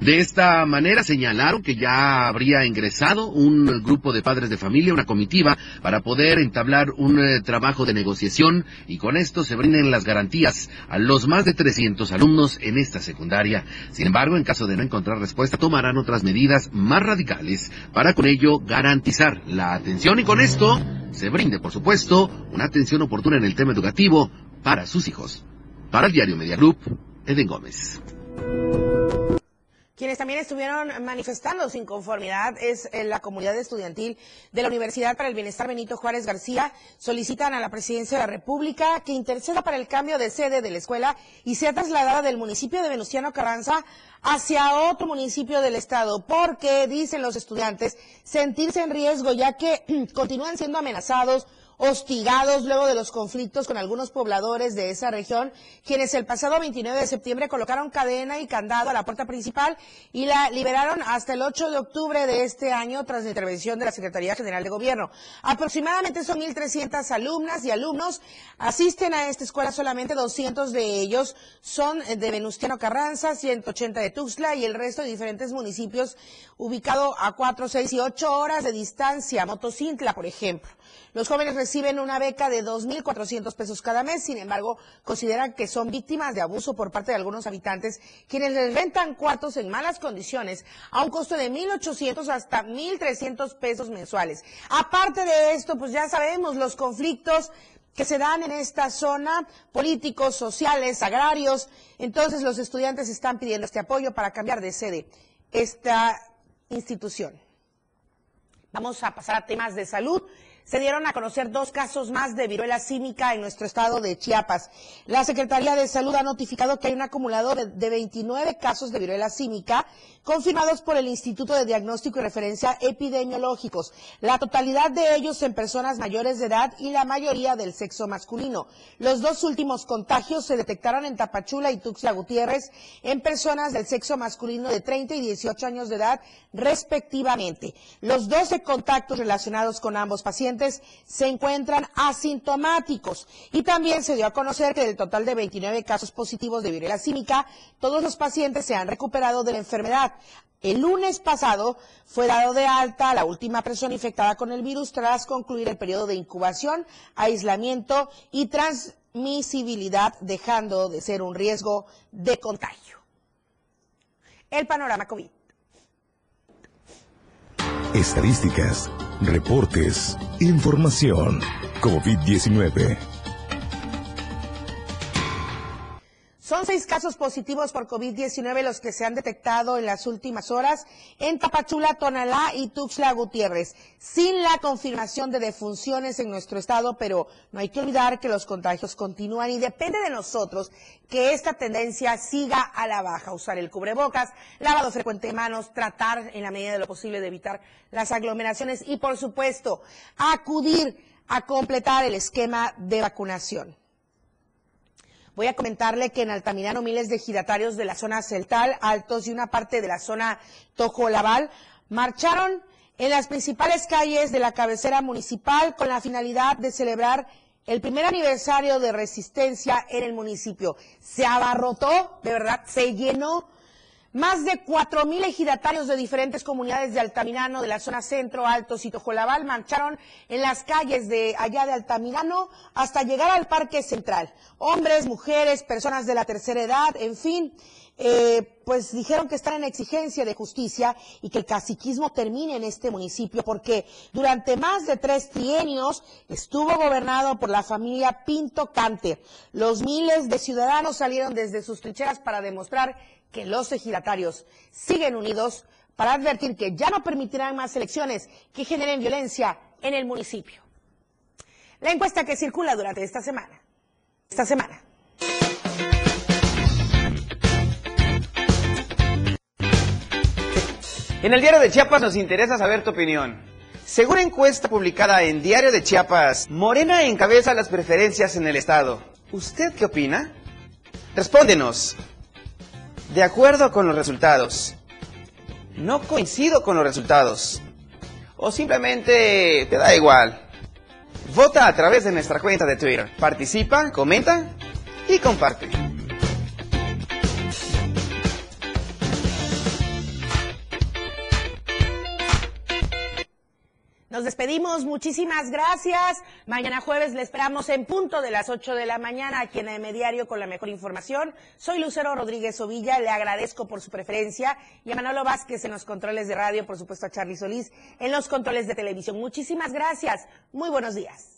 Speaker 28: De esta manera señalaron que ya habría ingresado un grupo de padres de familia, una comitiva, para poder entablar un eh, trabajo de negociación y con esto se brinden las garantías a los más de 300 alumnos en esta secundaria. Sin embargo, en caso de no encontrar respuesta, tomarán otras medidas más radicales para con ello garantizar la atención y con esto se brinde, por supuesto, una atención oportuna en el tema educativo para sus hijos. Para el diario Media Group, Eden Gómez.
Speaker 2: Quienes también estuvieron manifestando su inconformidad es eh, la comunidad estudiantil de la Universidad para el Bienestar Benito Juárez García. Solicitan a la Presidencia de la República que interceda para el cambio de sede de la escuela y sea trasladada del municipio de Venustiano Carranza hacia otro municipio del estado, porque, dicen los estudiantes, sentirse en riesgo ya que <clears throat> continúan siendo amenazados hostigados luego de los conflictos con algunos pobladores de esa región, quienes el pasado 29 de septiembre colocaron cadena y candado a la puerta principal y la liberaron hasta el 8 de octubre de este año tras la intervención de la Secretaría General de Gobierno. Aproximadamente son 1.300 alumnas y alumnos. Asisten a esta escuela solamente 200 de ellos son de Venustiano Carranza, 180 de Tuxtla y el resto de diferentes municipios ubicado a 4, 6 y 8 horas de distancia. Motocintla, por ejemplo. Los jóvenes reciben una beca de 2.400 pesos cada mes, sin embargo, consideran que son víctimas de abuso por parte de algunos habitantes, quienes les rentan cuartos en malas condiciones a un costo de 1.800 hasta 1.300 pesos mensuales. Aparte de esto, pues ya sabemos los conflictos que se dan en esta zona, políticos, sociales, agrarios. Entonces los estudiantes están pidiendo este apoyo para cambiar de sede esta institución. Vamos a pasar a temas de salud se dieron a conocer dos casos más de viruela símica en nuestro estado de Chiapas. La Secretaría de Salud ha notificado que hay un acumulador de 29 casos de viruela símica confirmados por el Instituto de Diagnóstico y Referencia Epidemiológicos. La totalidad de ellos en personas mayores de edad y la mayoría del sexo masculino. Los dos últimos contagios se detectaron en Tapachula y Tuxtla Gutiérrez en personas del sexo masculino de 30 y 18 años de edad respectivamente. Los 12 contactos relacionados con ambos pacientes se encuentran asintomáticos. Y también se dio a conocer que del total de 29 casos positivos de viruela símica, todos los pacientes se han recuperado de la enfermedad. El lunes pasado fue dado de alta la última persona infectada con el virus tras concluir el periodo de incubación, aislamiento y transmisibilidad, dejando de ser un riesgo de contagio. El panorama COVID.
Speaker 30: Estadísticas, reportes, información. COVID-19.
Speaker 2: Son seis casos positivos por COVID-19 los que se han detectado en las últimas horas en Tapachula, Tonalá y Tuxtla Gutiérrez, sin la confirmación de defunciones en nuestro estado, pero no hay que olvidar que los contagios continúan y depende de nosotros que esta tendencia siga a la baja. Usar el cubrebocas, lavado frecuente de manos, tratar en la medida de lo posible de evitar las aglomeraciones y, por supuesto, acudir a completar el esquema de vacunación. Voy a comentarle que en Altamirano miles de giratarios de la zona Celtal, Altos y una parte de la zona Tojo-Laval marcharon en las principales calles de la cabecera municipal con la finalidad de celebrar el primer aniversario de resistencia en el municipio. Se abarrotó, de verdad, se llenó más de 4.000 ejidatarios de diferentes comunidades de Altamirano, de la zona centro, Altos y Tojolabal, marcharon en las calles de allá de Altamirano hasta llegar al Parque Central. Hombres, mujeres, personas de la tercera edad, en fin, eh, pues dijeron que están en exigencia de justicia y que el caciquismo termine en este municipio porque durante más de tres trienios estuvo gobernado por la familia Pinto Cante. Los miles de ciudadanos salieron desde sus trincheras para demostrar que los ejidatarios siguen unidos para advertir que ya no permitirán más elecciones que generen violencia en el municipio. La encuesta que circula durante esta semana. Esta semana.
Speaker 25: En el diario de Chiapas nos interesa saber tu opinión. Según encuesta publicada en Diario de Chiapas, Morena encabeza las preferencias en el Estado. ¿Usted qué opina? Respóndenos de acuerdo con los resultados. No coincido con los resultados. O simplemente te da igual. Vota a través de nuestra cuenta de Twitter. Participa, comenta y comparte.
Speaker 2: Nos despedimos, muchísimas gracias. Mañana jueves le esperamos en punto de las 8 de la mañana aquí en AM Diario con la mejor información. Soy Lucero Rodríguez Ovilla, le agradezco por su preferencia y a Manolo Vázquez en los controles de radio, por supuesto a Charlie Solís en los controles de televisión. Muchísimas gracias. Muy buenos días.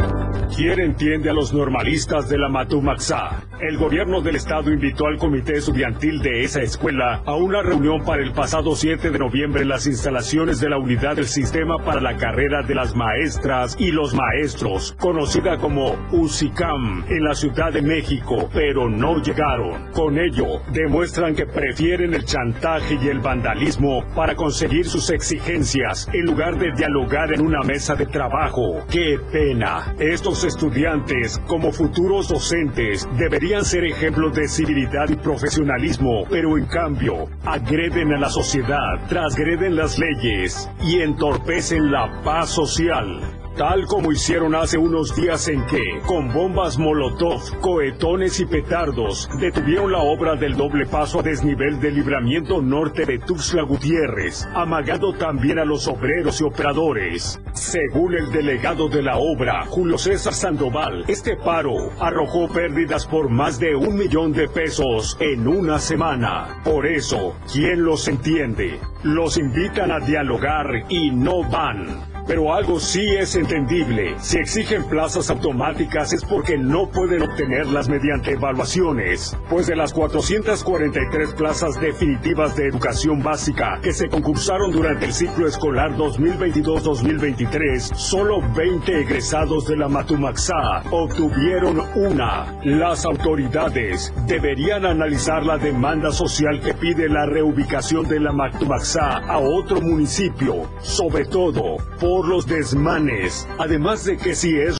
Speaker 31: ¿Quién entiende a los normalistas de la Matumaxá? El gobierno del estado invitó al comité estudiantil de esa escuela a una reunión para el pasado 7 de noviembre en las instalaciones de la unidad del sistema para la carrera de las maestras y los maestros, conocida como UCICAM, en la Ciudad de México, pero no llegaron. Con ello, demuestran que prefieren el chantaje y el vandalismo para conseguir sus exigencias en lugar de dialogar en una mesa de trabajo. ¡Qué pena! Estos estudiantes, como futuros docentes, deberían ser ejemplos de civilidad y profesionalismo, pero en cambio, agreden a la sociedad, transgreden las leyes y entorpecen la paz social tal como hicieron hace unos días en que, con bombas molotov, cohetones y petardos, detuvieron la obra del doble paso a desnivel del libramiento norte de Tuxtla Gutiérrez, amagando también a los obreros y operadores. Según el delegado de la obra, Julio César Sandoval, este paro arrojó pérdidas por más de un millón de pesos en una semana. Por eso, ¿quién los entiende? Los invitan a dialogar y no van. Pero algo sí es entendible. Si exigen plazas automáticas es porque no pueden obtenerlas mediante evaluaciones. Pues de las 443 plazas definitivas de educación básica que se concursaron durante el ciclo escolar 2022-2023, solo 20 egresados de la Matumaxá obtuvieron una. Las autoridades deberían analizar la demanda social que pide la reubicación de la Matumaxá a otro municipio, sobre todo por los desmanes, además de que si es